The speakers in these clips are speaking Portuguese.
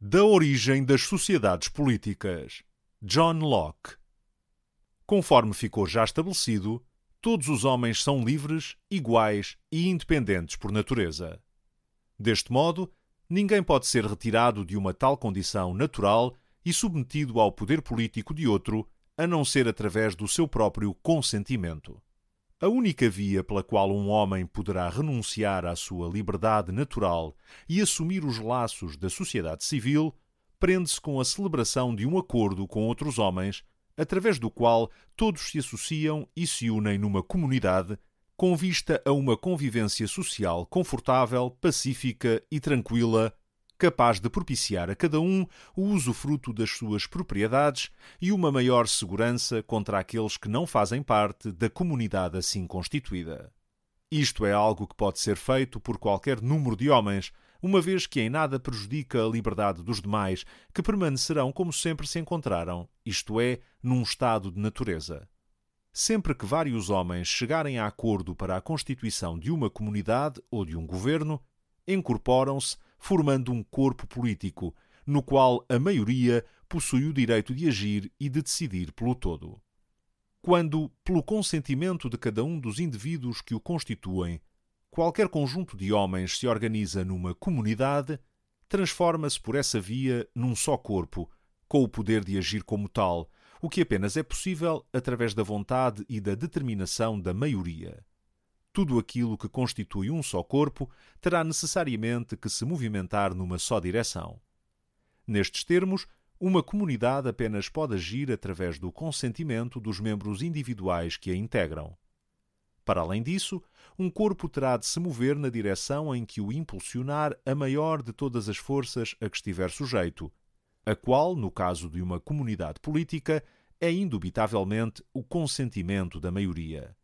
Da origem das sociedades políticas. John Locke. Conforme ficou já estabelecido, todos os homens são livres, iguais e independentes por natureza. Deste modo, ninguém pode ser retirado de uma tal condição natural e submetido ao poder político de outro, a não ser através do seu próprio consentimento. A única via pela qual um homem poderá renunciar à sua liberdade natural e assumir os laços da sociedade civil prende-se com a celebração de um acordo com outros homens, através do qual todos se associam e se unem numa comunidade, com vista a uma convivência social confortável, pacífica e tranquila capaz de propiciar a cada um o usufruto das suas propriedades e uma maior segurança contra aqueles que não fazem parte da comunidade assim constituída. Isto é algo que pode ser feito por qualquer número de homens, uma vez que em nada prejudica a liberdade dos demais, que permanecerão como sempre se encontraram, isto é, num estado de natureza. Sempre que vários homens chegarem a acordo para a constituição de uma comunidade ou de um governo, incorporam-se formando um corpo político, no qual a maioria possui o direito de agir e de decidir pelo todo. Quando, pelo consentimento de cada um dos indivíduos que o constituem, qualquer conjunto de homens se organiza numa comunidade, transforma-se por essa via num só corpo, com o poder de agir como tal, o que apenas é possível através da vontade e da determinação da maioria tudo aquilo que constitui um só corpo terá necessariamente que se movimentar numa só direção. Nestes termos, uma comunidade apenas pode agir através do consentimento dos membros individuais que a integram. Para além disso, um corpo terá de se mover na direção em que o impulsionar a maior de todas as forças a que estiver sujeito, a qual, no caso de uma comunidade política, é indubitavelmente o consentimento da maioria.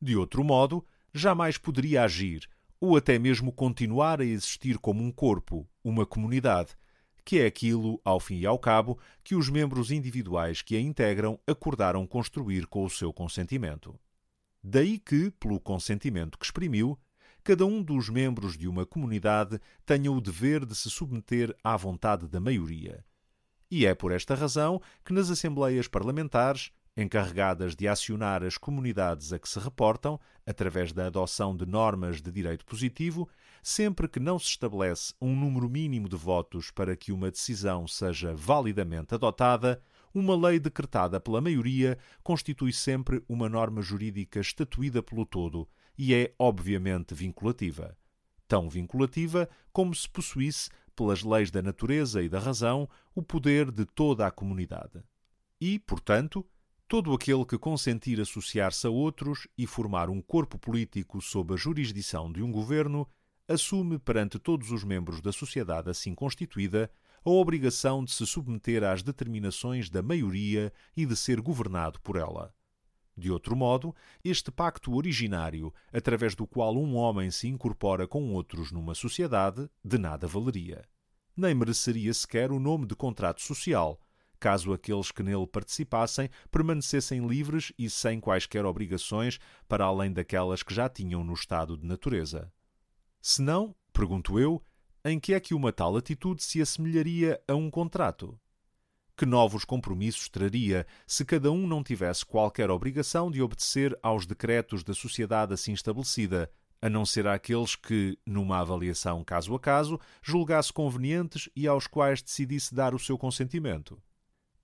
De outro modo, jamais poderia agir ou até mesmo continuar a existir como um corpo, uma comunidade, que é aquilo, ao fim e ao cabo, que os membros individuais que a integram acordaram construir com o seu consentimento. Daí que, pelo consentimento que exprimiu, cada um dos membros de uma comunidade tenha o dever de se submeter à vontade da maioria. E é por esta razão que nas assembleias parlamentares encarregadas de acionar as comunidades a que se reportam, através da adoção de normas de direito positivo, sempre que não se estabelece um número mínimo de votos para que uma decisão seja validamente adotada, uma lei decretada pela maioria constitui sempre uma norma jurídica estatuída pelo todo e é, obviamente, vinculativa. Tão vinculativa como se possuísse, pelas leis da natureza e da razão, o poder de toda a comunidade. E, portanto, todo aquele que consentir associar-se a outros e formar um corpo político sob a jurisdição de um governo assume perante todos os membros da sociedade assim constituída a obrigação de se submeter às determinações da maioria e de ser governado por ela. De outro modo, este pacto originário, através do qual um homem se incorpora com outros numa sociedade, de nada valeria. Nem mereceria sequer o nome de contrato social, caso aqueles que nele participassem permanecessem livres e sem quaisquer obrigações para além daquelas que já tinham no estado de natureza. Se não, pergunto eu, em que é que uma tal atitude se assemelharia a um contrato? Que novos compromissos traria se cada um não tivesse qualquer obrigação de obedecer aos decretos da sociedade assim estabelecida, a não ser àqueles que, numa avaliação caso a caso, julgasse convenientes e aos quais decidisse dar o seu consentimento?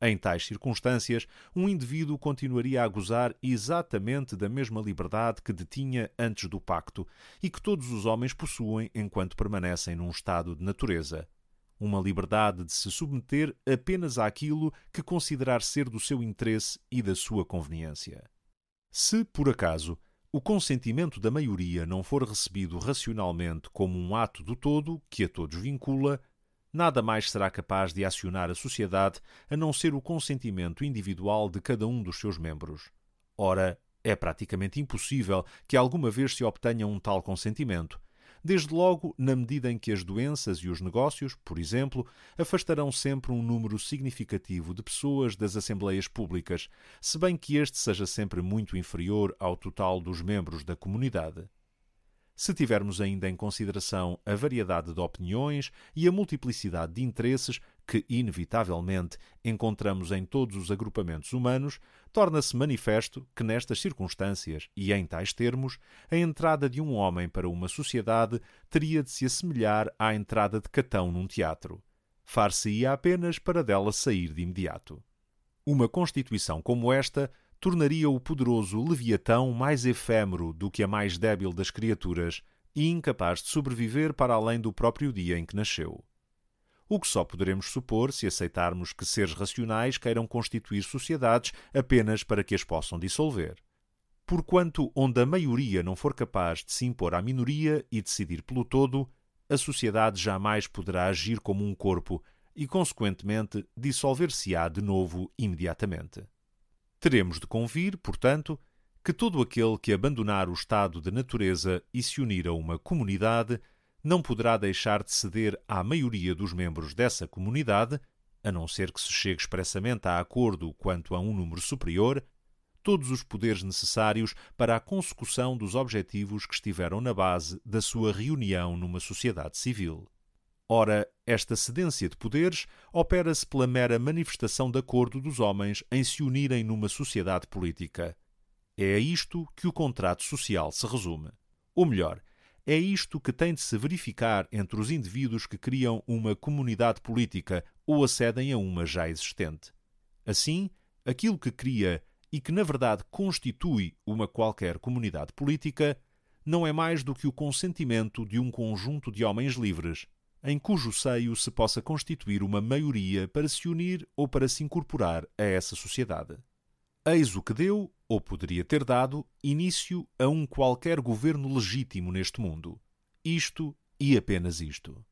Em tais circunstâncias, um indivíduo continuaria a gozar exatamente da mesma liberdade que detinha antes do pacto e que todos os homens possuem enquanto permanecem num estado de natureza. Uma liberdade de se submeter apenas àquilo que considerar ser do seu interesse e da sua conveniência. Se, por acaso, o consentimento da maioria não for recebido racionalmente como um ato do todo que a todos vincula, nada mais será capaz de acionar a sociedade a não ser o consentimento individual de cada um dos seus membros. Ora, é praticamente impossível que alguma vez se obtenha um tal consentimento. Desde logo, na medida em que as doenças e os negócios, por exemplo, afastarão sempre um número significativo de pessoas das assembleias públicas, se bem que este seja sempre muito inferior ao total dos membros da comunidade. Se tivermos ainda em consideração a variedade de opiniões e a multiplicidade de interesses que, inevitavelmente, encontramos em todos os agrupamentos humanos, torna-se manifesto que, nestas circunstâncias e em tais termos, a entrada de um homem para uma sociedade teria de se assemelhar à entrada de Catão num teatro. Far-se-ia apenas para dela sair de imediato. Uma constituição como esta tornaria o poderoso Leviatão mais efêmero do que a mais débil das criaturas e incapaz de sobreviver para além do próprio dia em que nasceu. O que só poderemos supor se aceitarmos que seres racionais queiram constituir sociedades apenas para que as possam dissolver. Porquanto, onde a maioria não for capaz de se impor à minoria e decidir pelo todo, a sociedade jamais poderá agir como um corpo e, consequentemente, dissolver-se-á de novo imediatamente. Teremos de convir, portanto, que todo aquele que abandonar o estado de natureza e se unir a uma comunidade não poderá deixar de ceder à maioria dos membros dessa comunidade, a não ser que se chegue expressamente a acordo quanto a um número superior, todos os poderes necessários para a consecução dos objetivos que estiveram na base da sua reunião numa sociedade civil. Ora, esta cedência de poderes opera-se pela mera manifestação de acordo dos homens em se unirem numa sociedade política. É a isto que o contrato social se resume. Ou melhor, é isto que tem de se verificar entre os indivíduos que criam uma comunidade política ou acedem a uma já existente. Assim, aquilo que cria e que na verdade constitui uma qualquer comunidade política não é mais do que o consentimento de um conjunto de homens livres em cujo seio se possa constituir uma maioria para se unir ou para se incorporar a essa sociedade. Eis o que deu, ou poderia ter dado, início a um qualquer governo legítimo neste mundo. Isto e apenas isto.